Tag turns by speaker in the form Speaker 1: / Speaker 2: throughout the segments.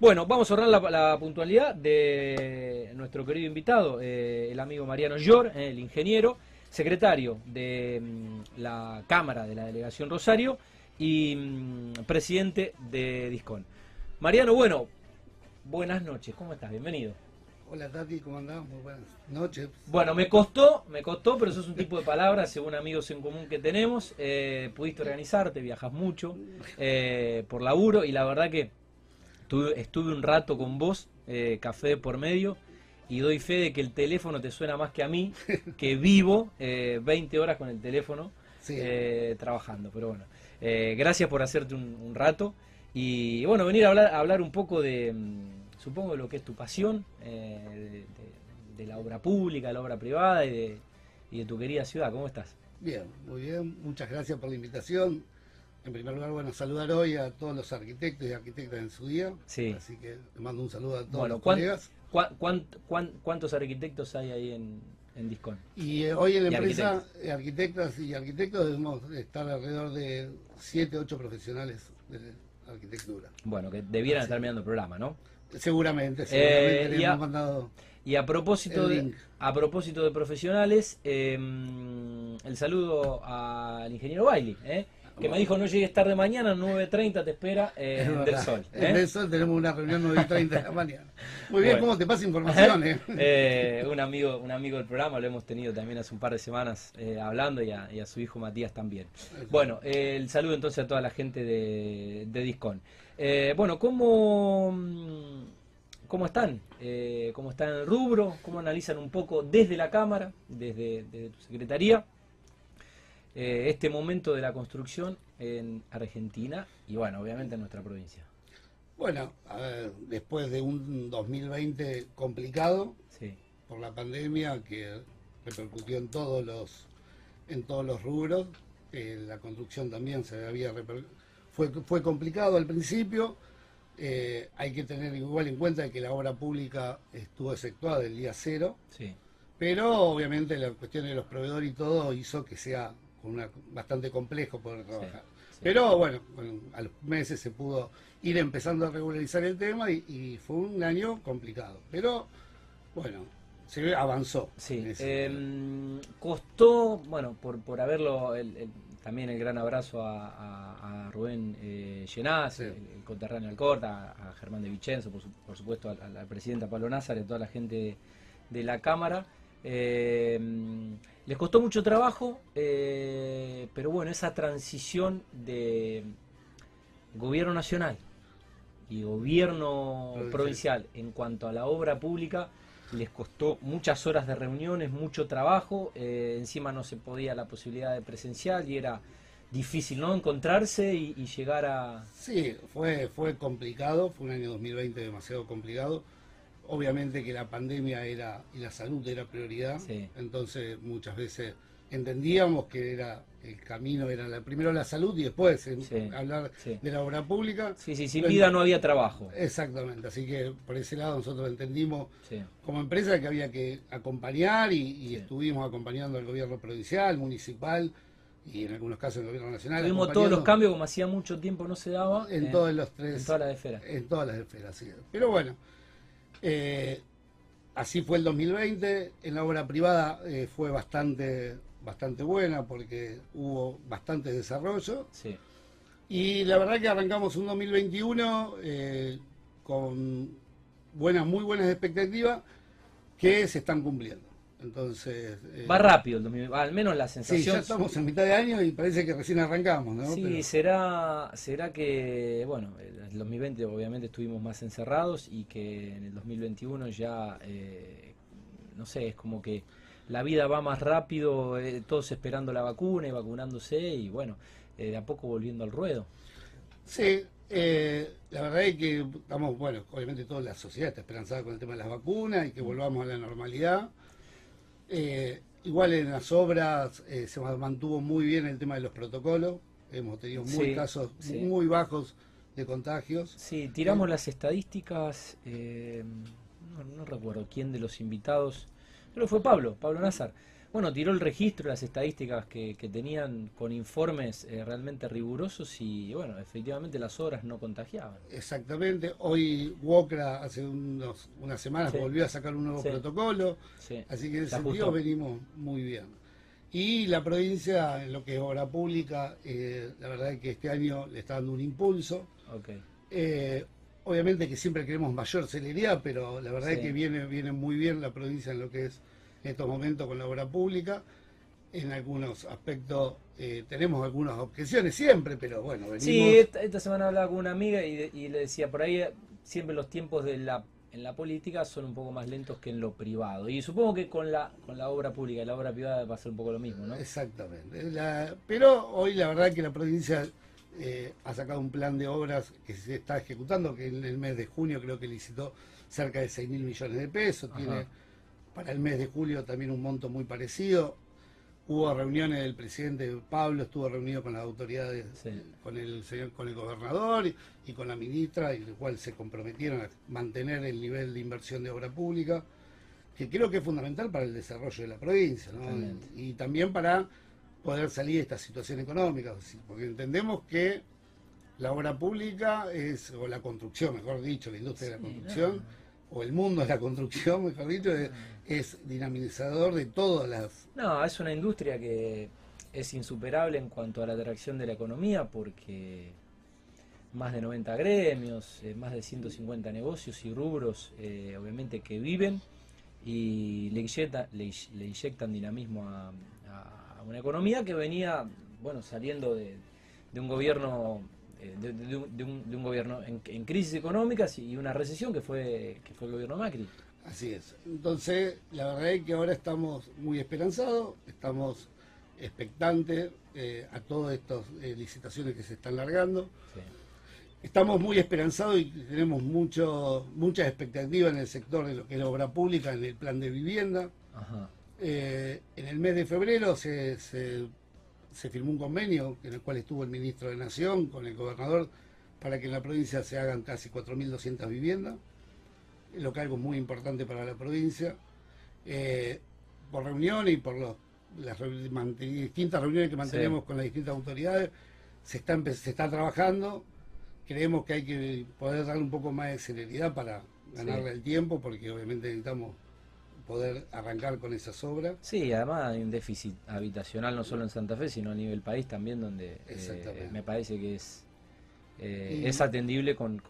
Speaker 1: Bueno, vamos a honrar la, la puntualidad de nuestro querido invitado, eh, el amigo Mariano Llor, eh, el ingeniero, secretario de mm, la Cámara de la Delegación Rosario y mm, presidente de Discon. Mariano, bueno, buenas noches, ¿cómo estás? Bienvenido.
Speaker 2: Hola Tati, ¿cómo andás? Muy buenas noches.
Speaker 1: Bueno, me costó, me costó, pero eso es un tipo de palabras según amigos en común que tenemos. Eh, pudiste organizarte, viajas mucho eh, por laburo y la verdad que tuve- estuve un rato con vos, eh, café por medio, y doy fe de que el teléfono te suena más que a mí, que vivo eh, 20 horas con el teléfono
Speaker 2: Sí.
Speaker 1: eh, trabajando. Pero bueno, eh, gracias por hacerte un, un rato y bueno, venir a hablar, a hablar un poco de, mm, supongo, de lo que es tu pasión, eh, de, de- de la obra pública, la obra privada y de, y de tu querida ciudad. ¿Cómo estás?
Speaker 2: Bien, muy bien. Muchas gracias por la invitación. En primer lugar, bueno, saludar hoy a todos los arquitectos y arquitectas en su día.
Speaker 1: Sí.
Speaker 2: Así que le mando un saludo a todos
Speaker 1: Bueno,
Speaker 2: los
Speaker 1: ¿cuán-
Speaker 2: colegas.
Speaker 1: cuán- cuán- cuán- ¿cuántos arquitectos hay ahí en, en Discon?
Speaker 2: Y eh, hoy en la empresa, eh, arquitectas y arquitectos, debemos estar alrededor de 7, 8 profesionales de arquitectura.
Speaker 1: Bueno, que debieran
Speaker 2: Sí.
Speaker 1: estar mirando el programa, ¿no?
Speaker 2: Seguramente, seguramente
Speaker 1: Eh,
Speaker 2: le
Speaker 1: y a-
Speaker 2: hemos mandado.
Speaker 1: Y a propósito de,
Speaker 2: link.
Speaker 1: a propósito de profesionales, eh, el saludo al ingeniero Bailey, ¿eh? Que me dijo no llegues tarde mañana, 9.30 te espera eh,
Speaker 2: Es
Speaker 1: en. Del Sol.
Speaker 2: En
Speaker 1: ¿eh?
Speaker 2: Del Sol tenemos una reunión 9 y 30 de la mañana. Muy bien,
Speaker 1: Bueno.
Speaker 2: ¿cómo te pasa información? eh?
Speaker 1: Eh, un amigo un amigo del programa, lo hemos tenido también hace un par de semanas eh, hablando y a, y a su hijo Matías también. Bueno, el saludo entonces a toda la gente de, de Discon. Bueno, ¿cómo, ¿cómo están? ¿Cómo están en el rubro? ¿Cómo analizan un poco desde la Cámara, desde, desde tu Secretaría, eh, este momento de la construcción en Argentina y bueno, obviamente en nuestra provincia?
Speaker 2: Bueno, a ver, después de un 2020 complicado
Speaker 1: Sí,
Speaker 2: por la pandemia que repercutió en todos los en todos los rubros, eh, la construcción también se había fue fue complicado al principio. eh, hay que tener igual en cuenta que la obra pública estuvo efectuada el día cero,
Speaker 1: sí,
Speaker 2: pero obviamente la cuestión de los proveedores y todo hizo que sea una, bastante complejo poder trabajar.
Speaker 1: sí.
Speaker 2: Pero bueno, bueno, a los meses se pudo ir empezando a regularizar el tema y, y fue un año complicado. Pero bueno, se avanzó.
Speaker 1: Sí, em, costó, bueno, por, por haberlo, el- el- también el gran abrazo a, a- a Rubén eh, Llenaz,
Speaker 2: Sí.
Speaker 1: el, el conterráneo Alcorta, a, a Germán de Vicenzo, por, su- por supuesto al, al, presidente Pablo Názar y a toda la gente de la Cámara. Em, les costó mucho trabajo, eh, pero bueno, esa transición de gobierno nacional y gobierno
Speaker 2: Provincial.
Speaker 1: provincial en cuanto a la obra pública les costó muchas horas de reuniones, mucho trabajo, eh, encima no se podía la posibilidad de presencial y era difícil no encontrarse y, y llegar a...
Speaker 2: Sí, fue, fue complicado, fue un año 2020 demasiado complicado. Obviamente que la pandemia era y la salud era prioridad,
Speaker 1: Sí.
Speaker 2: entonces muchas veces entendíamos que era el camino era la, primero la salud y después en-
Speaker 1: Sí,
Speaker 2: hablar
Speaker 1: sí.
Speaker 2: de la obra pública.
Speaker 1: Sí, sí, sin vida no había trabajo.
Speaker 2: Exactamente, así que por ese lado nosotros entendimos
Speaker 1: Sí,
Speaker 2: como empresa que había que acompañar y, estuvimos acompañando al gobierno provincial, municipal y en algunos casos el gobierno nacional.
Speaker 1: Tuvimos todos los cambios como hacía mucho tiempo no se daba
Speaker 2: en
Speaker 1: eh,
Speaker 2: todos los tres
Speaker 1: en todas las esferas.
Speaker 2: en todas las esferas, sí. Pero bueno, eh, así fue el 2020. En la obra privada eh, fue bastante, bastante buena porque hubo bastante desarrollo.
Speaker 1: Sí,
Speaker 2: Y la verdad que arrancamos un 2021 eh, con buenas, muy buenas expectativas que se están cumpliendo. Entonces, eh,
Speaker 1: va rápido el 2000, al menos la
Speaker 2: sí,
Speaker 1: sensación.
Speaker 2: ya estamos en mitad de año y parece que recién arrancamos, ¿no?
Speaker 1: Sí,
Speaker 2: Pero-
Speaker 1: será, será que, bueno, en el 2020 obviamente estuvimos más encerrados y que en el 2021 ya, eh, no sé, es como que la vida va más rápido, eh, todos esperando la vacuna y vacunándose y bueno, eh, de a poco volviendo al ruedo.
Speaker 2: Sí, eh, la verdad es que estamos, bueno, obviamente toda la sociedad está esperanzada con el tema de las vacunas y que volvamos a la normalidad. Eh, igual en las obras eh, se mantuvo muy bien el tema de los protocolos. Hemos tenido muy
Speaker 1: Sí,
Speaker 2: casos
Speaker 1: sí.
Speaker 2: muy bajos de contagios.
Speaker 1: Sí, tiramos las estadísticas, eh, no, no recuerdo quién de los invitados, creo que fue Pablo, Pablo Nazar. Bueno, tiró el registro, las estadísticas que, que tenían con informes eh, realmente rigurosos y, bueno, efectivamente las obras no contagiaban.
Speaker 2: Exactamente. Hoy Wokra hace unos, unas semanas volvió a sacar un nuevo protocolo, así que en ese sentido venimos muy bien. Y la provincia, en lo que es obra pública, eh, la verdad es que este año le está dando un impulso. Eh, obviamente que siempre queremos mayor celeridad, pero la verdad es que viene, viene muy bien la provincia en lo que es en estos momentos con la obra pública. En algunos aspectos eh, tenemos algunas objeciones siempre, pero bueno, venimos...
Speaker 1: Sí, esta, semana hablaba con una amiga y, le decía, por ahí siempre los tiempos de la en la política son un poco más lentos que en lo privado. Y supongo que con la con la obra pública y la obra privada va a ser un poco lo mismo, ¿no?
Speaker 2: Exactamente. pero hoy la verdad que la provincia eh, ha sacado un plan de obras que se está ejecutando, que en el mes de junio creo que licitó cerca de 6 mil millones de pesos. Tiene para el mes de julio también un monto muy parecido. Hubo reuniones del presidente Pablo, estuvo reunido con las autoridades, con el señor, con el gobernador y, con la ministra, y el cual se comprometieron a mantener el nivel de inversión de obra pública, que creo que es fundamental para el desarrollo de la provincia, y también para poder salir de esta situación económica, porque entendemos que la obra pública es, o la construcción, mejor dicho, la industria de la construcción, o el mundo de la construcción, mejor dicho, es, dinamizador de todas las...
Speaker 1: No, es una industria que es insuperable en cuanto a la atracción de la economía porque más de 90 gremios, eh, más de 150 negocios y rubros, eh, obviamente, que viven y le, le, inyectan dinamismo a, una economía que venía, bueno, saliendo de un gobierno eh, de, un, gobierno en, crisis económicas y una recesión que fue, que fue el gobierno Macri.
Speaker 2: Así es. Entonces, la verdad es que ahora estamos muy esperanzados, estamos expectantes eh, a todas estas eh, licitaciones que se están largando. Estamos muy esperanzados y tenemos mucho, muchas expectativas en el sector de lo que es la obra pública, en el plan de vivienda. en el mes de febrero se se firmó un convenio en el cual estuvo el ministro de Nación con el gobernador para que en la provincia se hagan casi 4.200 viviendas, lo que es algo muy importante para la provincia. Eh, por reuniones y por las distintas reuniones que mantenemos con las distintas autoridades, se está, se está trabajando. Creemos que hay que poder darle un poco más de celeridad para ganarle el tiempo, porque obviamente necesitamos poder arrancar con esas obras.
Speaker 1: Sí, además hay un déficit habitacional no solo en Santa Fe, sino a nivel país también, donde eh, me parece que es, eh, es atendible con...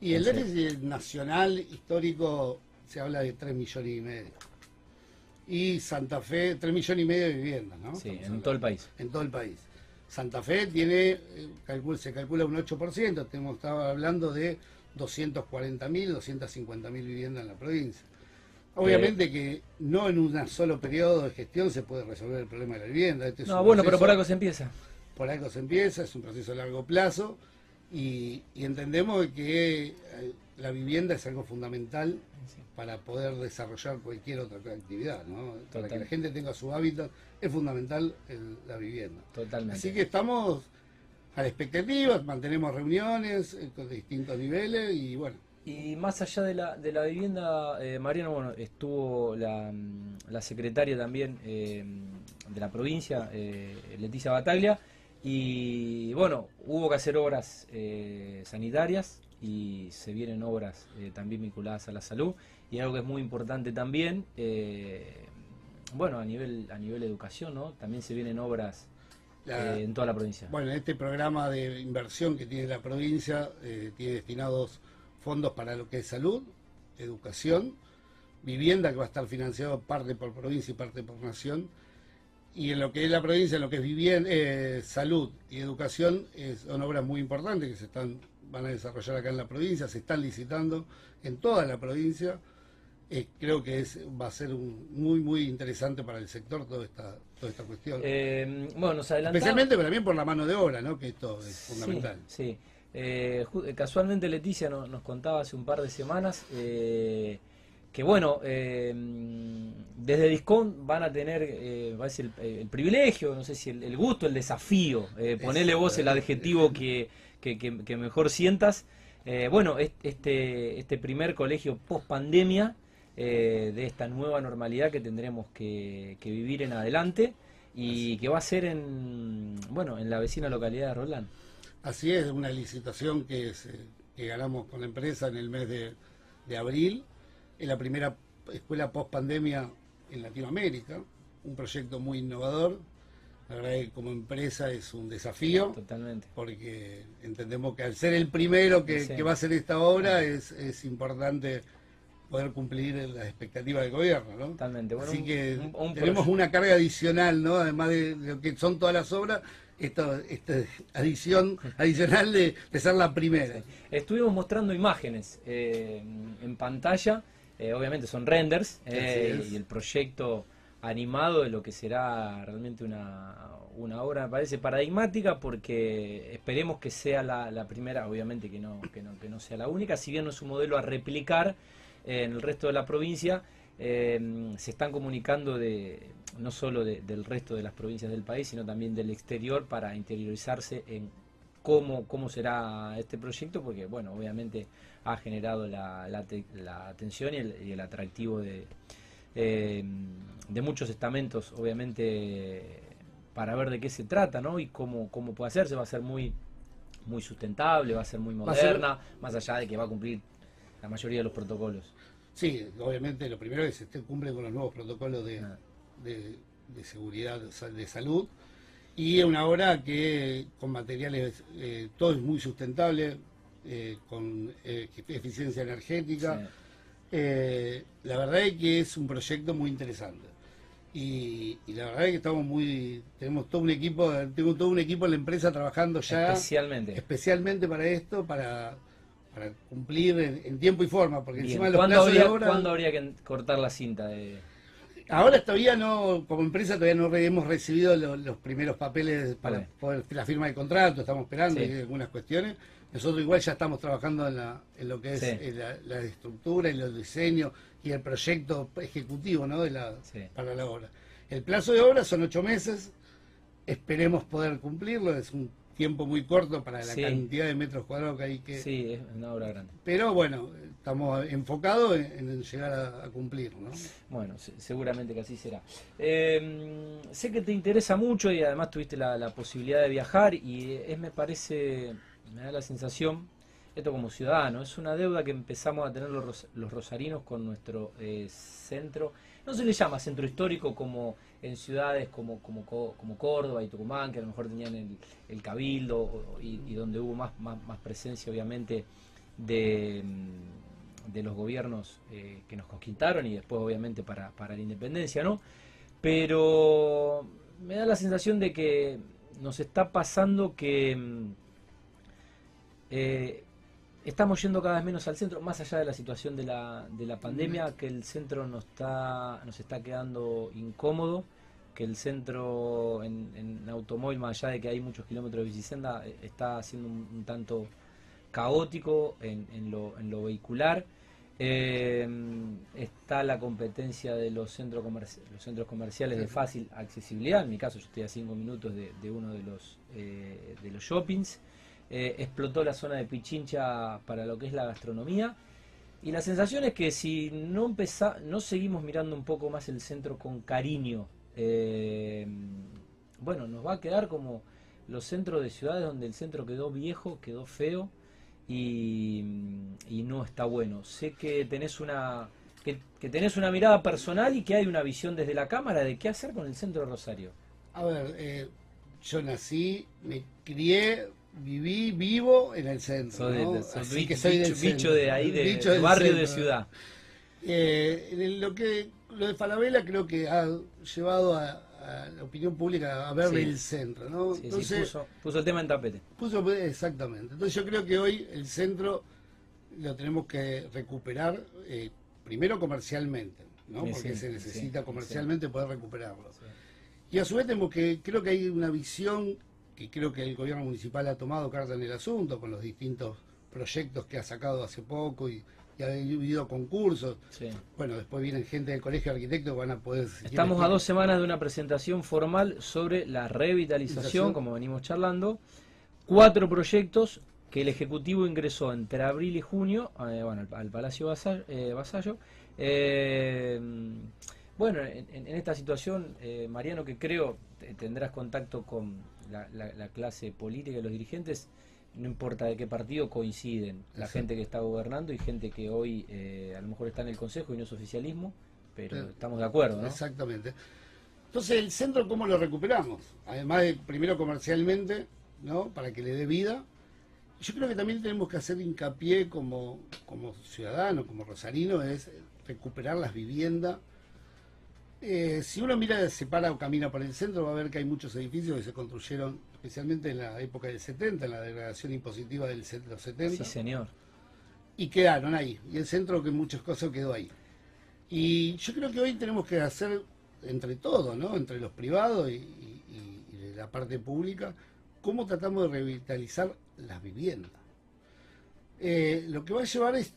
Speaker 2: y el déficit nacional histórico se habla de 3 millones y medio. Y Santa Fe, 3 millones y medio de viviendas, ¿no?
Speaker 1: Sí, en todo el país.
Speaker 2: En todo el país. Santa Fe tiene, eh, se calcula un 8%, estamos estaba hablando de 240.000, 250.000 viviendas en la provincia. Obviamente eh, que no en un solo periodo de gestión se puede resolver el problema de la vivienda.
Speaker 1: Este no, bueno, pero por algo se empieza.
Speaker 2: Por algo se empieza, es un proceso a largo plazo y, entendemos que eh, la vivienda es algo fundamental para poder desarrollar cualquier otra actividad, ¿no? Para que la gente tenga su hábitat es fundamental la vivienda.
Speaker 1: Totalmente.
Speaker 2: Así que estamos a la expectativa, mantenemos reuniones eh, con distintos niveles y bueno,
Speaker 1: y más allá de la, de la vivienda, eh, Mariano, bueno, estuvo la, mm, la secretaria también eh, de la provincia, eh, Leticia Bataglia, y bueno, hubo que hacer obras eh, sanitarias y se vienen obras también vinculadas a la salud, y algo que es muy importante también, bueno, a nivel, a nivel educación, ¿no? También se vienen obras en toda la provincia.
Speaker 2: Bueno, este programa de inversión que tiene la provincia tiene destinados fondos para lo que es salud, educación, vivienda que va a estar financiado parte por provincia y parte por nación, y en lo que es la provincia, en lo que es vivienda, eh, salud y educación, son obras muy importantes que se están van a desarrollar acá en la provincia, se están licitando en toda la provincia. Eh, creo que es, va a ser muy muy interesante para el sector toda esta toda esta cuestión.
Speaker 1: Eh, bueno, nos
Speaker 2: Especialmente también por la mano de obra, ¿no? Que esto es fundamental.
Speaker 1: Sí. Eh, casualmente Leticia nos contaba hace un par de semanas eh, que bueno, eh, desde Discon van a tener el, privilegio, no sé si el, gusto, el desafío, ponerle vos el adjetivo que, que, mejor sientas. bueno, este, este primer colegio post pandemia eh, de esta nueva normalidad que tendremos que, vivir en adelante y que va a ser en, bueno, en la vecina localidad de Roland.
Speaker 2: Así es, una licitación que, que ganamos con la empresa en el mes de, de abril, en la primera escuela post pandemia en Latinoamérica, un proyecto muy innovador. La verdad que como empresa es un desafío.
Speaker 1: Totalmente.
Speaker 2: Porque entendemos que al ser el primero que, va a hacer esta obra es, es importante poder cumplir las expectativas del gobierno, ¿no?
Speaker 1: Totalmente.
Speaker 2: Así que tenemos una carga adicional, ¿no? Además de lo que son todas las obras, esta, esta adición adicional de, ser la primera.
Speaker 1: Estuvimos mostrando imágenes eh, en pantalla, eh, obviamente son renders, eh, y el proyecto animado de lo que será realmente una, una obra, me parece paradigmática, porque esperemos que sea la, primera, obviamente que no, que, no, que no sea la única, si bien no es un modelo a replicar en el resto de la provincia, se están comunicando de no solo del resto de las provincias del país, sino también del exterior para interiorizarse en cómo, cómo será este proyecto, porque bueno, obviamente ha generado la, la, atención y el, atractivo de, eh, de muchos estamentos, obviamente, para ver de qué se trata, ¿no? Y cómo, cómo puede hacerse, va a ser muy muy sustentable, va a ser muy moderna, más allá de que va a cumplir la mayoría de los protocolos.
Speaker 2: Sí, obviamente lo primero es que se cumple con los nuevos protocolos de, ah de, seguridad de salud y una obra que con materiales, eh, todo es muy sustentable, eh, con eh, eficiencia energética. la verdad es que es un proyecto muy interesante. Y, la verdad es que estamos muy, tenemos todo un equipo, tengo todo un equipo en la empresa trabajando ya
Speaker 1: especialmente,
Speaker 2: especialmente para esto, para, para cumplir en, tiempo y forma, porque encima
Speaker 1: de los ¿Cuándo habría, ¿Cuándo habría que cortar la cinta de
Speaker 2: Ahora todavía no, como empresa todavía no hemos recibido los, primeros papeles para la firma de contrato, estamos esperando algunas cuestiones. Nosotros igual ya estamos trabajando en, lo que es eh, la, estructura y los diseños y el proyecto ejecutivo ¿no? de la, para la obra. El plazo de obra son ocho meses, esperemos poder cumplirlo, es un tiempo muy corto para la cantidad de metros cuadrados que hay que...
Speaker 1: Sí, es una obra grande.
Speaker 2: Pero bueno, estamos enfocados en, llegar a, cumplir, ¿no?
Speaker 1: Bueno, seguramente que así será. Em, sé que te interesa mucho y además tuviste la, posibilidad de viajar y es, me parece, me da la sensación, esto como ciudadano, es una deuda que empezamos a tener los, los rosarinos con nuestro eh, centro, no se le llama centro histórico como en ciudades como, como, como Córdoba y Tucumán, que a lo mejor tenían el, cabildo y, donde hubo más, más, presencia obviamente de, mm, de los gobiernos eh, que nos conquistaron y después obviamente para, para la independencia, ¿no? Pero me da la sensación de que nos está pasando que mm, eh, estamos yendo cada vez menos al centro, más allá de la situación de la, de la pandemia, que el centro nos está, nos está quedando incómodo, que el centro en, automóvil, más allá de que hay muchos kilómetros de bicicenda, eh, está siendo un, tanto caótico en, en, lo, en lo vehicular. Eh, está la competencia de los centros, los centros comerciales de fácil accesibilidad. En mi caso, yo estoy a cinco minutos de, de uno de los, eh, de los shoppings. Eh, explotó la zona de Pichincha para lo que es la gastronomía. Y la sensación es que si no, empezá, no seguimos mirando un poco más el centro con cariño, eh, bueno, nos va a quedar como los centros de ciudades donde el centro quedó viejo, quedó feo y, no está bueno. Sé que tenés una que, tenés una mirada personal y que hay una visión desde la cámara de qué hacer con el centro de Rosario.
Speaker 2: A ver, eh, yo nací, me crié viví vivo en el centro.
Speaker 1: Así que soy bicho, del bicho de ahí, de, barrio de ciudad.
Speaker 2: Eh, lo que lo de Falabella creo que ha llevado a, la opinión pública a ver el centro, ¿no?
Speaker 1: Entonces, puso, el tema en tapete.
Speaker 2: Puso, exactamente. Entonces yo creo que hoy el centro lo tenemos que recuperar eh, primero comercialmente, ¿no? Porque se necesita comercialmente poder recuperarlo. Y a su vez tenemos que, creo que hay una visión que creo que el gobierno municipal ha tomado carta en el asunto con los distintos proyectos que ha sacado hace poco y, ha habido concursos. Bueno, después vienen gente del Colegio de Arquitectos que van a poder...
Speaker 1: Estamos a dos semanas de una presentación formal sobre la revitalización, como venimos charlando. Cuatro proyectos, que el Ejecutivo ingresó entre abril y junio eh, bueno, al, Palacio eh, Vasallo. Eh, bueno, en, esta situación, Mariano, que creo tendrás contacto con la, clase política y los dirigentes, no importa de qué partido coinciden, la gente que está gobernando y gente que hoy a lo mejor está en el Consejo y no es oficialismo, pero estamos de acuerdo, ¿no?
Speaker 2: Exactamente. Entonces, ¿el centro cómo lo recuperamos? Además de, primero comercialmente, ¿no? Para que le dé vida yo creo que también tenemos que hacer hincapié como, como ciudadano, como rosarino, es recuperar las viviendas. Eh, si uno mira, se para o camina por el centro, va a ver que hay muchos edificios que se construyeron, especialmente en la época del 70, en la degradación impositiva del centro 70.
Speaker 1: Sí, señor.
Speaker 2: Y quedaron ahí. Y el centro que muchas cosas quedó ahí. Y yo creo que hoy tenemos que hacer entre todos, ¿no? Entre los privados y, y la parte pública, cómo tratamos de revitalizar las viviendas. Eh, lo que va a llevar es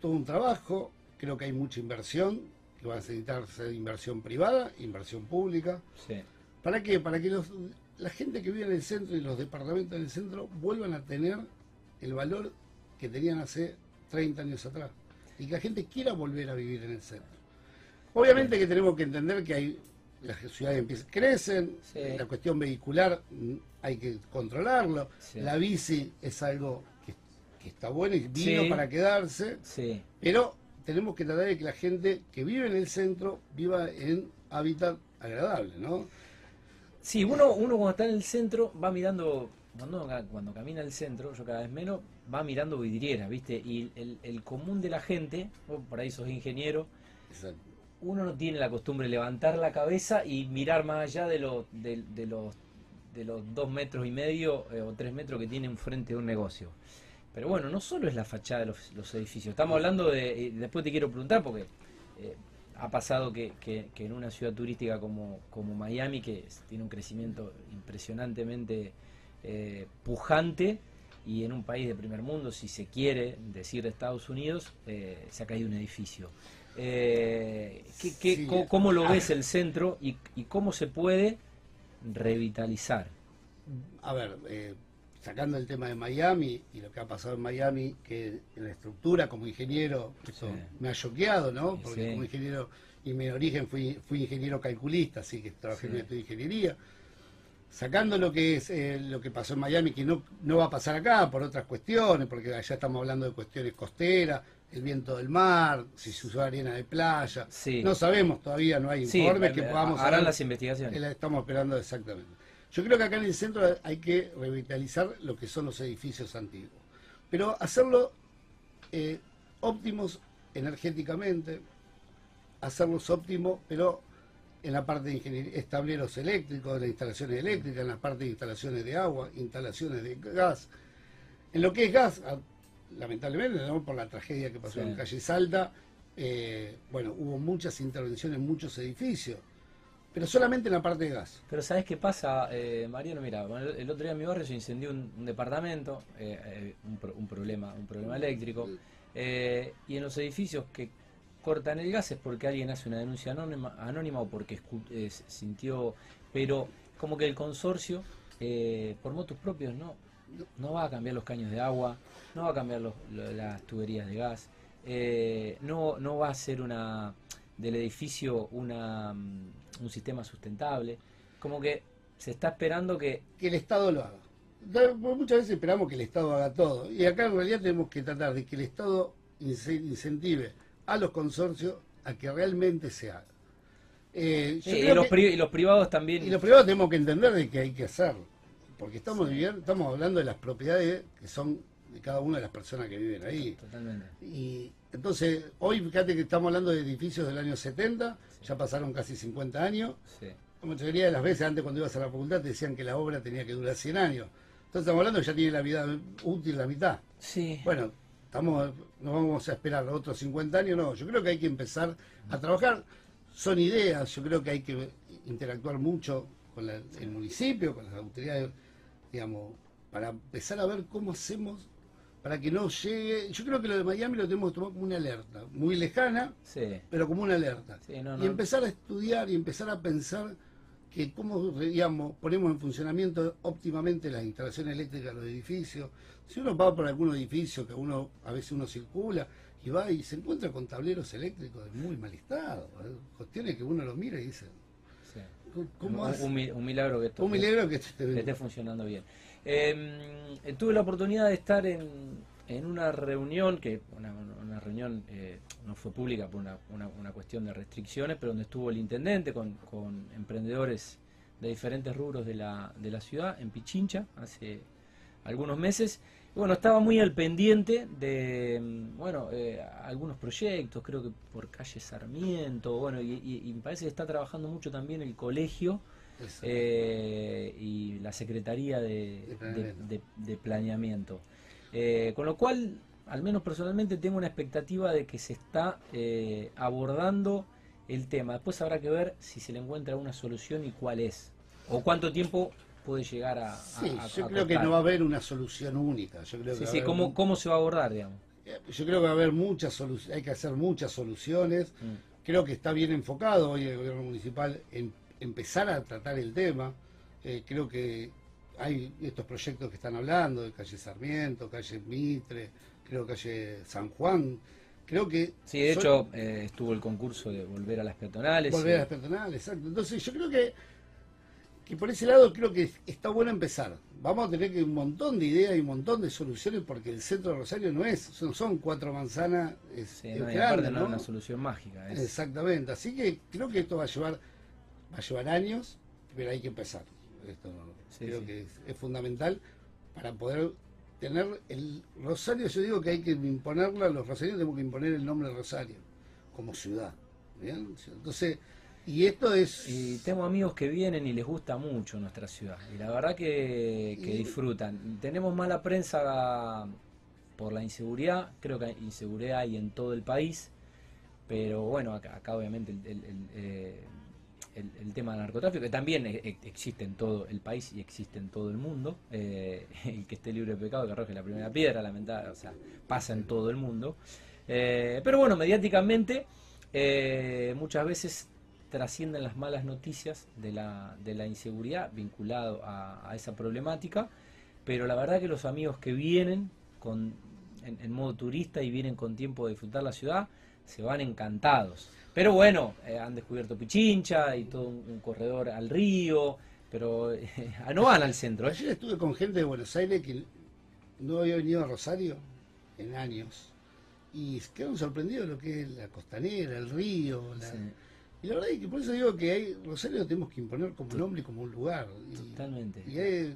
Speaker 2: todo un trabajo, creo que hay mucha inversión, que va a necesitar ser inversión privada, inversión pública. ¿Para qué? Para que la gente que vive en el centro y los departamentos del centro vuelvan a tener el valor que tenían hace 30 años atrás. Y que la gente quiera volver a vivir en el centro. Obviamente que tenemos que entender que hay las ciudades empiezan, crecen, la cuestión vehicular mm, hay que controlarlo, la bici es algo que, está bueno y vino para quedarse, pero tenemos que tratar de que la gente que vive en el centro viva en hábitat agradable, ¿no?
Speaker 1: Sí, uno, uno cuando está en el centro va mirando, cuando, cuando camina el centro, yo cada vez menos, va mirando vidrieras, ¿viste? Y el, el común de la gente, por ahí sos ingeniero, Exacto uno no tiene la costumbre de levantar la cabeza y mirar más allá de, los de, los de los dos metros y medio eh, o tres metros que tiene enfrente de un negocio. Pero bueno, no solo es la fachada de los, edificios. Estamos hablando de. después te quiero preguntar, porque eh, ha pasado que, en una ciudad turística como, como Miami, que tiene un crecimiento impresionantemente eh, pujante, y en un país de primer mundo, si se quiere decir de Estados Unidos, se ha caído un edificio. Eh, ¿Cómo lo ves el centro y, cómo se puede revitalizar?
Speaker 2: A ver, eh, sacando el tema de Miami y lo que ha pasado en Miami, que en la estructura como ingeniero, eso me ha choqueado, ¿no? Porque como ingeniero y mi origen fui, fui ingeniero calculista, así que trabajé en de ingeniería. Sacando lo que es eh, lo que pasó en Miami, que no, no va a pasar acá por otras cuestiones, porque allá estamos hablando de cuestiones costeras, el viento del mar, si se usó arena de playa. No sabemos todavía, no hay informes que podamos
Speaker 1: harán las investigaciones.
Speaker 2: estamos esperando exactamente. Yo creo que acá en el centro hay que revitalizar lo que son los edificios antiguos, pero hacerlo eh, óptimos energéticamente, hacerlos óptimos, pero en la parte de ingeniería, estableros eléctricos, de las instalaciones eléctricas, en la parte de instalaciones de agua, instalaciones de gas. En lo que es gas, lamentablemente, por la tragedia que pasó en calle Salta, eh, bueno, hubo muchas intervenciones en muchos edificios, pero solamente en la parte de gas.
Speaker 1: Pero ¿sabes qué pasa, eh, Mariano? Mira, el otro día en mi barrio se incendió un, departamento, eh, un, problema, un problema eléctrico, y en los edificios que cortan el gas es porque alguien hace una denuncia anónima, anónima o porque sintió, pero como que el consorcio, por motos propios, no no va a cambiar los caños de agua, no va a cambiar las tuberías de gas, eh, no, no va a ser una del edificio una, mm, un sistema sustentable. Como que se está esperando que...
Speaker 2: Que el Estado lo haga. Muchas veces esperamos que el Estado haga todo. Y acá en realidad tenemos que tratar de que el Estado incentive a los consorcios a que realmente se haga.
Speaker 1: Eh, y, los y los privados también.
Speaker 2: Y los privados tenemos que entender de que hay que hacerlo porque estamos viviendo, estamos hablando de las propiedades que son de cada una de las personas que viven ahí. Totalmente. Y entonces, hoy fíjate que estamos hablando de edificios del año 70, ya pasaron casi 50 años. Sí. La mayoría de las veces antes cuando ibas a la facultad te decían que la obra tenía que durar 100 años. Entonces estamos hablando que ya tiene la vida útil la mitad. Sí. Bueno, estamos, no vamos a esperar otros 50 años, no. Yo creo que hay que empezar a trabajar. Son ideas, yo creo que hay que interactuar mucho con el municipio, con las autoridades digamos, para empezar a ver cómo hacemos para que no llegue. Yo creo que lo de Miami lo tenemos que tomar como una alerta, muy lejana, pero como una alerta. y empezar a estudiar y empezar a pensar que cómo digamos, ponemos en funcionamiento óptimamente las instalaciones eléctricas de los edificios. Si uno va por algún edificio que uno a veces uno circula y va y se encuentra con tableros eléctricos de muy mal estado, ¿eh? cuestiones que uno los mira y dice,
Speaker 1: ¿cómo un, un, milagro que,
Speaker 2: esto, un milagro que,
Speaker 1: esté, funcionando bien. Em, eh, tuve la oportunidad de estar en, en una reunión, que una, una reunión eh, no fue pública por una, una, cuestión de restricciones, pero donde estuvo el intendente con, con emprendedores de diferentes rubros de la, de la ciudad, en Pichincha, hace algunos meses. Y bueno, estaba muy al pendiente de, bueno, eh, algunos proyectos, creo que por calle Sarmiento, bueno, y, me parece que está trabajando mucho también el colegio eh, y la Secretaría de, de, Planeamiento. Eh, con lo cual, al menos personalmente, tengo una expectativa de que se está abordando el tema. Después habrá que ver si se le encuentra una solución y cuál es. O cuánto tiempo puede llegar a...
Speaker 2: Sí, yo creo que no va a haber una solución única. Yo creo
Speaker 1: sí, sí, ¿cómo, ¿cómo se va a abordar, digamos?
Speaker 2: Eh, yo creo que va a haber muchas soluciones, hay que hacer muchas soluciones. Mm. Creo que está bien enfocado hoy el gobierno municipal en empezar a tratar el tema. Eh, creo que hay estos proyectos que están hablando, de calle Sarmiento, calle Mitre, creo calle San Juan. Creo que...
Speaker 1: Sí, de hecho eh, estuvo el concurso de volver a las peatonales.
Speaker 2: Volver a las peatonales, exacto. Entonces yo creo que y por ese lado creo que está bueno empezar. Vamos a tener que un montón de ideas y un montón de soluciones porque el centro de Rosario no es, son, cuatro manzanas, es,
Speaker 1: no, grande, no, es una solución mágica.
Speaker 2: Exactamente, así que creo que esto va a llevar, va a llevar años, pero hay que empezar. Esto creo que es, fundamental para poder tener el Rosario, yo digo que hay que imponerla, los rosarios tenemos que imponer el nombre de Rosario como ciudad. Entonces, y esto es...
Speaker 1: Y tengo amigos que vienen y les gusta mucho nuestra ciudad. Y la verdad que, disfrutan. Tenemos mala prensa por la inseguridad. Creo que inseguridad hay en todo el país. Pero bueno, acá, obviamente eh, el, tema del narcotráfico, que también e, e, existe en todo el país y existe en todo el mundo. Eh, el que esté libre de pecado que arroje la primera piedra, lamentablemente, o sea, pasa en todo el mundo. Eh, pero bueno, mediáticamente muchas veces trascienden las malas noticias de la, de la inseguridad vinculado a, esa problemática, pero la verdad que los amigos que vienen con, en, modo turista y vienen con tiempo de disfrutar la ciudad, se van encantados. Pero bueno, eh, han descubierto Pichincha y todo un, corredor al río, pero eh, no van al centro.
Speaker 2: ¿eh? Ayer estuve con gente de Buenos Aires que no había venido a Rosario en años y quedaron sorprendidos de lo que es la costanera, el río, la, y la verdad es que por eso digo que hay, Rosario lo tenemos que imponer como un nombre y como un lugar.
Speaker 1: Totalmente.
Speaker 2: Y es,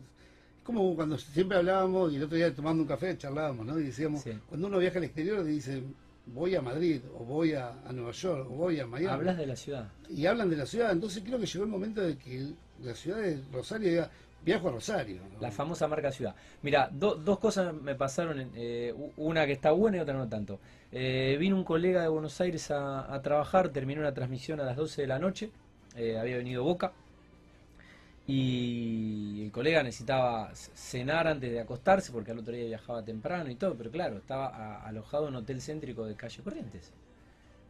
Speaker 2: como cuando siempre hablábamos, y el otro día tomando un café charlábamos, ¿no? Y decíamos, cuando uno viaja al exterior dice, voy a Madrid, o voy a, Nueva York, o voy a Miami.
Speaker 1: Hablas de la ciudad.
Speaker 2: Y hablan de la ciudad, entonces creo que llegó el momento de que la ciudad de Rosario diga, viajo a Rosario.
Speaker 1: La famosa marca ciudad. Mira, dos cosas me pasaron, eh, una que está buena y otra no tanto. Eh, vino un colega de Buenos Aires a, trabajar, terminó una transmisión a las 12 de la noche, eh, había venido Boca, y colega necesitaba cenar antes de acostarse porque al otro día viajaba temprano y todo, pero claro, estaba alojado en un hotel céntrico de calle Corrientes.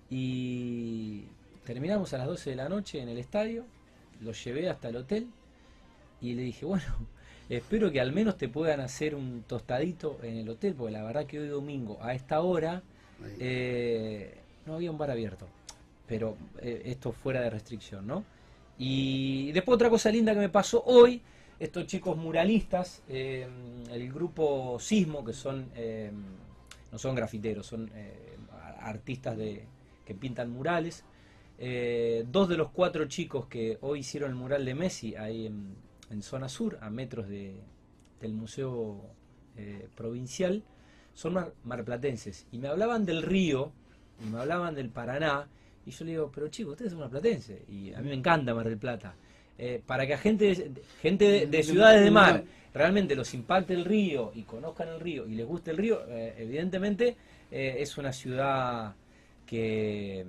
Speaker 1: Y terminamos a las 12 de la noche en el estadio, lo llevé hasta el hotel y le dije, bueno, espero que al menos te puedan hacer un tostadito en el hotel, porque la verdad que hoy domingo a esta hora eh, no había un bar abierto, pero eh, esto fuera de restricción, ¿no? Y después otra cosa linda que me pasó hoy, estos chicos muralistas, eh, el grupo Sismo, que son, no son grafiteros, son artistas de, que pintan murales, dos de los cuatro chicos que hoy hicieron el mural de Messi ahí en, zona sur, a metros de, del Museo eh, Provincial, son marplatenses. Y me hablaban del río, y me hablaban del Paraná, y yo le digo, pero chicos, ustedes son marplatenses, y a mí me encanta Mar del Plata. Eh, para que a gente, gente de, ciudades de mar realmente los impacte el río y conozcan el río y les guste el río, eh, evidentemente es una ciudad que,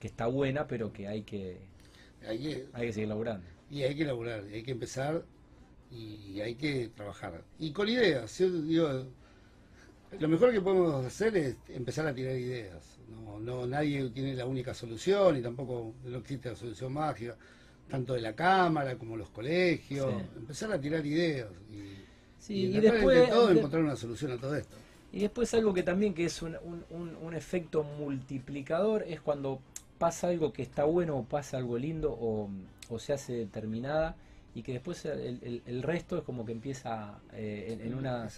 Speaker 1: que está buena, pero que hay que, hay que seguir laburando
Speaker 2: y hay que elaborar, hay que empezar y hay que trabajar. Y con ideas, yo digo, lo mejor que podemos hacer es empezar a tirar ideas. No, no, nadie tiene la única solución y tampoco no existe la solución mágica. Tanto de la Cámara como los colegios, empezar a tirar ideas y,
Speaker 1: y, después
Speaker 2: todo encontrar una solución a todo esto.
Speaker 1: Y después algo que también que es un, un, un, efecto multiplicador es cuando pasa algo que está bueno o pasa algo lindo o, o se hace determinada y que después el, el, resto es como que empieza eh, en, una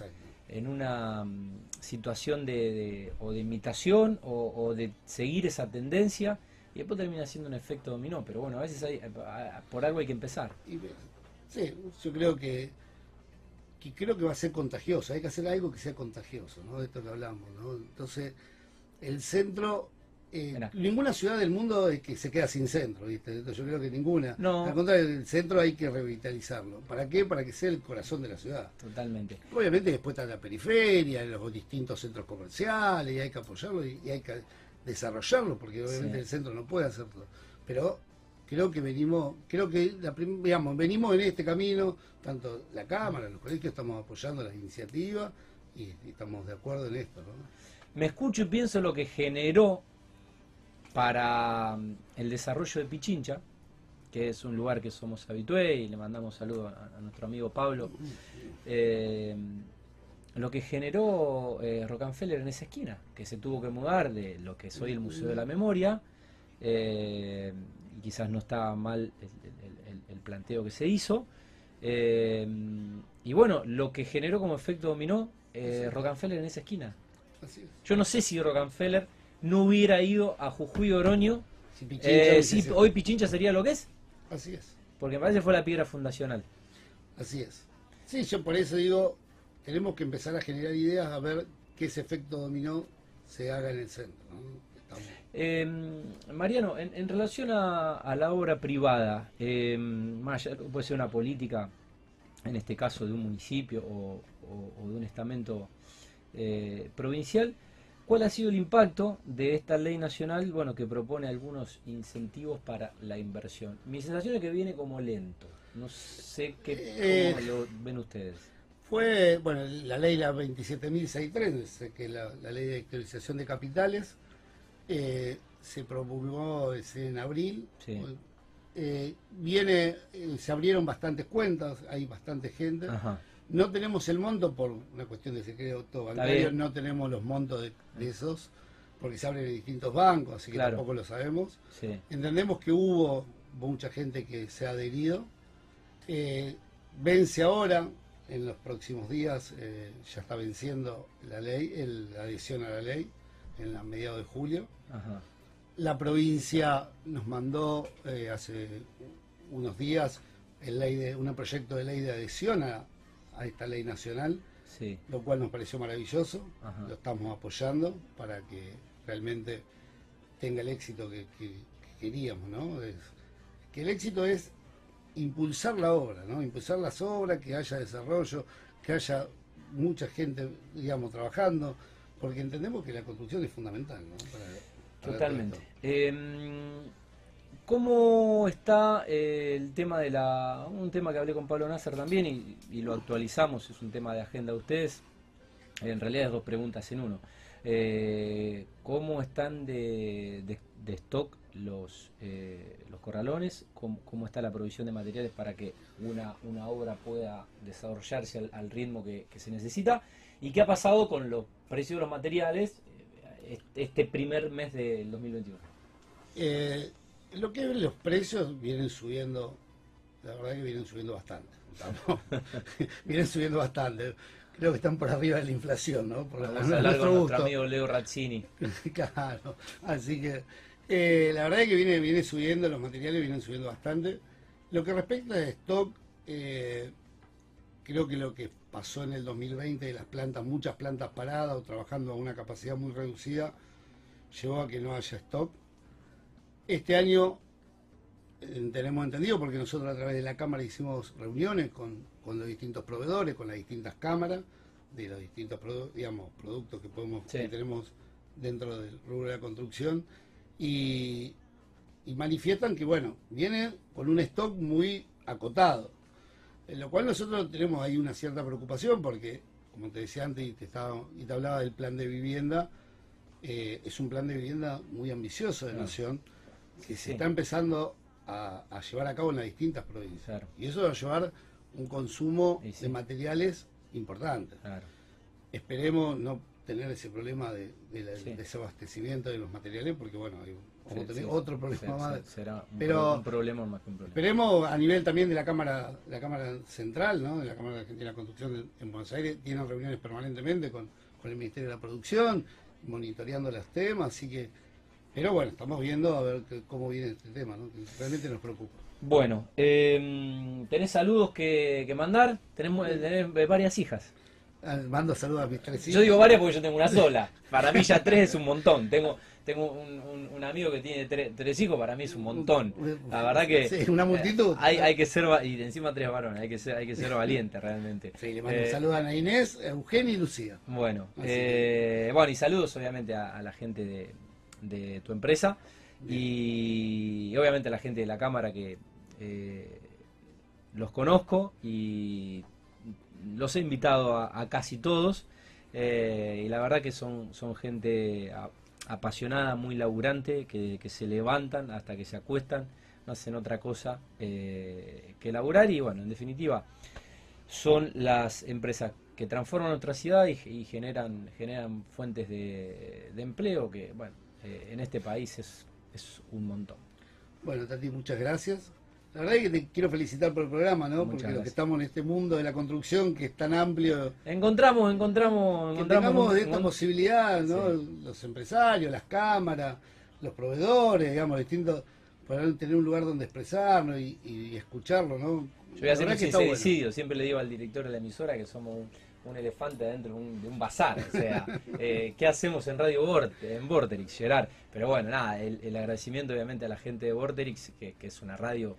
Speaker 1: en una mm, situación de, o de imitación o, o de seguir esa tendencia y después termina siendo un efecto dominó, pero bueno, a veces hay, por algo hay que empezar.
Speaker 2: sí, yo creo que, creo que va a ser contagioso, hay que hacer algo que sea contagioso, ¿no? De esto que hablamos, ¿no? Entonces, el centro eh, ninguna ciudad del mundo es que se queda sin centro, ¿viste? Yo creo que ninguna. No. Al contrario, el centro hay que revitalizarlo. ¿Para qué? Para que sea el corazón de la ciudad.
Speaker 1: Totalmente.
Speaker 2: Obviamente después está la periferia, los distintos centros comerciales, y hay que apoyarlo y hay que desarrollarlo, porque obviamente el centro no puede hacerlo. Pero creo que venimos, creo que la digamos, venimos en este camino, tanto la Cámara, los colegios estamos apoyando las iniciativas y, estamos de acuerdo en esto.
Speaker 1: Me escucho y pienso lo que generó para mm, el desarrollo de Pichincha, que es un lugar que somos habitué y le mandamos saludos a, nuestro amigo Pablo. Eh, lo que generó eh, Rockefeller en esa esquina, que se tuvo que mudar de lo que es hoy el Museo de la Memoria, eh, y quizás no estaba mal el, planteo que se hizo, eh, y bueno, lo que generó como efecto dominó eh, Rockefeller en esa esquina. Yo no sé si Rockefeller no hubiera ido a Jujuy Oroño, si, hoy Pichincha sería lo que es.
Speaker 2: Así es.
Speaker 1: Porque me parece fue la piedra fundacional.
Speaker 2: Así es. Sí, yo por eso digo, tenemos que empezar a generar ideas a ver qué ese efecto dominó se haga en el centro.
Speaker 1: Em, Mariano, en, relación a, la obra privada, eh, puede ser una política, en este caso de un municipio o, de un estamento eh, provincial, ¿cuál ha sido el impacto de esta ley nacional bueno, que propone algunos incentivos para la inversión? Mi sensación es que viene como lento. No sé qué, eh, cómo lo ven ustedes.
Speaker 2: Fue, bueno, la ley la 27.603, que es la, ley de actualización de capitales, eh, se promulgó en abril. Eh, viene, eh, se abrieron bastantes cuentas, hay bastante gente. No tenemos el monto por una cuestión de secreto bancario, no tenemos los montos de, esos, porque se abren en distintos bancos, así que tampoco lo sabemos. Entendemos que hubo mucha gente que se ha adherido. vence ahora, en los próximos días eh, ya está venciendo la ley, la adhesión a la ley, en la mediados de julio. La provincia nos mandó eh, hace unos días el ley de, un proyecto de ley de adhesión a, esta ley nacional, lo cual nos pareció maravilloso. Lo estamos apoyando para que realmente tenga el éxito que, queríamos, ¿no? que el éxito es impulsar la obra, ¿no? Impulsar las obras, que haya desarrollo, que haya mucha gente, digamos, trabajando, porque entendemos que la construcción es fundamental, ¿no?
Speaker 1: Totalmente. Em, ¿Cómo está eh, el tema de la... un tema que hablé con Pablo Nasser también y, lo actualizamos, es un tema de agenda de ustedes, en realidad es dos preguntas en uno. Eh, ¿Cómo están de, de stock los, eh, los corralones, cómo, está la provisión de materiales para que una, una obra pueda desarrollarse al, ritmo que, se necesita y qué ha pasado con los precios de los materiales eh, este primer mes del 2021.
Speaker 2: Eh, lo que los precios vienen subiendo, la verdad que vienen subiendo bastante. vienen subiendo bastante. Creo que están por arriba de la inflación, ¿no? Por
Speaker 1: Vamos a hablar con nuestro amigo Leo Razzini.
Speaker 2: claro, así que eh, la verdad es que viene, viene subiendo, los materiales vienen subiendo bastante. Lo que respecta a stock, eh, creo que lo que pasó en el 2020 de las plantas, muchas plantas paradas o trabajando a una capacidad muy reducida, llevó a que no haya stock. Este año eh, tenemos entendido, porque nosotros a través de la Cámara hicimos reuniones con, los distintos proveedores, con las distintas cámaras, de los distintos digamos, productos que, podemos, que tenemos dentro del rubro de la construcción y, manifiestan que, bueno, viene con un stock muy acotado, en lo cual nosotros tenemos ahí una cierta preocupación porque, como te decía antes y te, estaba, y te hablaba del plan de vivienda, eh, es un plan de vivienda muy ambicioso de Nación, que se está empezando a, llevar a cabo en las distintas provincias. Y eso va a llevar un consumo de materiales importante. Esperemos no tener ese problema de, desabastecimiento de los materiales, porque bueno, vamos a tener otro problema más.
Speaker 1: Será un, Pero un problema más que un problema.
Speaker 2: Esperemos a nivel también de la Cámara la cámara Central, ¿no? de la Cámara de Argentina de Construcción en Buenos Aires, tienen reuniones permanentemente con, con el Ministerio de la Producción, monitoreando los temas, así que pero bueno, estamos viendo a ver cómo viene este tema, ¿no? que realmente nos preocupa.
Speaker 1: Bueno, eh, ¿tenés saludos que, que mandar? Tenemos, tenés varias hijas.
Speaker 2: Ah, mando saludos a mis tres hijas.
Speaker 1: Yo digo varias porque yo tengo una sola. Para mí ya tres es un montón. Tengo tengo un, un, amigo que tiene tres, hijos, para mí es un montón. La verdad que...
Speaker 2: Sí, una multitud.
Speaker 1: hay, hay que ser... Y encima tres varones, hay que ser, hay que ser valiente realmente.
Speaker 2: Sí, le mando eh, saludos a Inés, a Eugenia y Lucía.
Speaker 1: Bueno, eh, bueno, y saludos obviamente a la gente de de tu empresa y, obviamente la gente de la cámara que eh, los conozco y los he invitado a, casi todos eh, y la verdad que son, son gente apasionada, muy laburante, que, se levantan hasta que se acuestan, no hacen otra cosa eh, que laburar y bueno, en definitiva son las empresas que transforman nuestra ciudad y, generan generan fuentes de, empleo que bueno eh, en este país es, es un montón.
Speaker 2: Bueno, Tati, muchas gracias. La verdad es que te quiero felicitar por el programa, ¿no? Porque lo que estamos en este mundo de la construcción que es tan amplio.
Speaker 1: Encontramos, encontramos,
Speaker 2: que encontramos. esta posibilidad, ¿no? Los empresarios, las cámaras, los proveedores, digamos, distintos, poder tener un lugar donde expresarnos y, escucharlo, ¿no?
Speaker 1: Yo voy a hacer un siempre le digo al director de la emisora que somos un un elefante dentro de un, bazar. O sea, eh, ¿qué hacemos en Radio en Vorterix, Gerard? Pero bueno, nada, el, agradecimiento obviamente a la gente de Vorterix, que, es una radio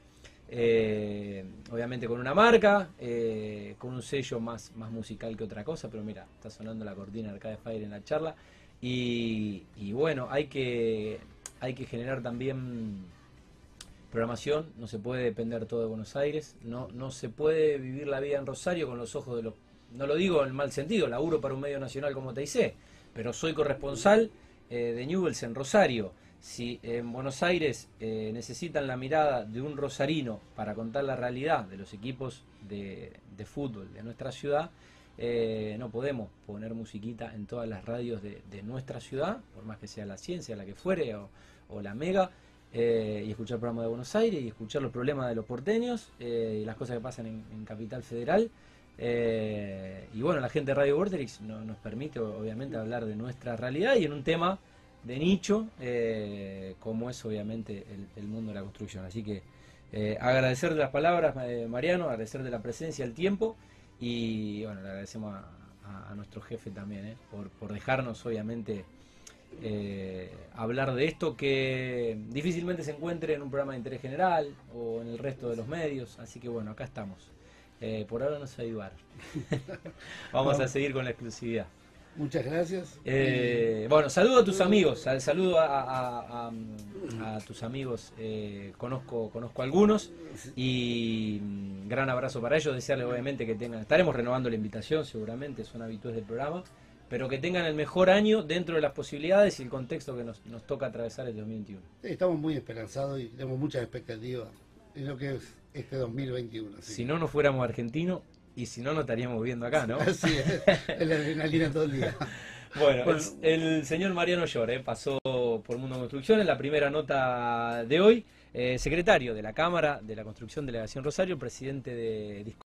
Speaker 1: eh, obviamente con una marca, eh, con un sello más, más musical que otra cosa, pero mira, está sonando la cortina de Arcade Fire en la charla. Y, y bueno, hay que, hay que generar también programación, no se puede depender todo de Buenos Aires, no, no se puede vivir la vida en Rosario con los ojos de los no lo digo en mal sentido, laburo para un medio nacional como TIC, pero soy corresponsal eh, de Newells en Rosario. Si en Buenos Aires eh, necesitan la mirada de un rosarino para contar la realidad de los equipos de, fútbol de nuestra ciudad, eh, no podemos poner musiquita en todas las radios de, nuestra ciudad, por más que sea la ciencia, la que fuere, o, la mega, y escuchar el programa de Buenos Aires y escuchar los problemas de los porteños y las cosas que pasan en Capital Federal. Eh, y bueno, la gente de Radio Vorterix nos permite obviamente hablar de nuestra realidad y en un tema de nicho, eh, como es obviamente el, mundo de la construcción. Así que eh, agradecer de las palabras, Mariano, agradecer de la presencia, el tiempo y bueno, le agradecemos a, nuestro jefe también por, dejarnos obviamente hablar de esto que difícilmente se encuentre en un programa de interés general o en el resto de los medios. Así que bueno, acá estamos. Eh, por ahora no se ayudar. Vamos a seguir con la exclusividad.
Speaker 2: Muchas gracias.
Speaker 1: Eh, bueno, saludo a tus amigos, saludo a, tus amigos, eh, conozco, conozco algunos y mm, gran abrazo para ellos, desearles obviamente que tengan, estaremos renovando la invitación seguramente, son habituales del programa, pero que tengan el mejor año dentro de las posibilidades y el contexto que nos, nos toca atravesar el 2021.
Speaker 2: Estamos muy esperanzados y tenemos muchas expectativas en lo que es este 2021.
Speaker 1: Si no, no fuéramos argentinos y si no, no estaríamos viendo acá, ¿no?
Speaker 2: Sí, es la adrenalina todo el día.
Speaker 1: Bueno, El, señor Mariano Llore pasó por Mundo Construcción en la primera nota de hoy, eh, secretario de la Cámara de la Construcción Delegación Rosario, presidente de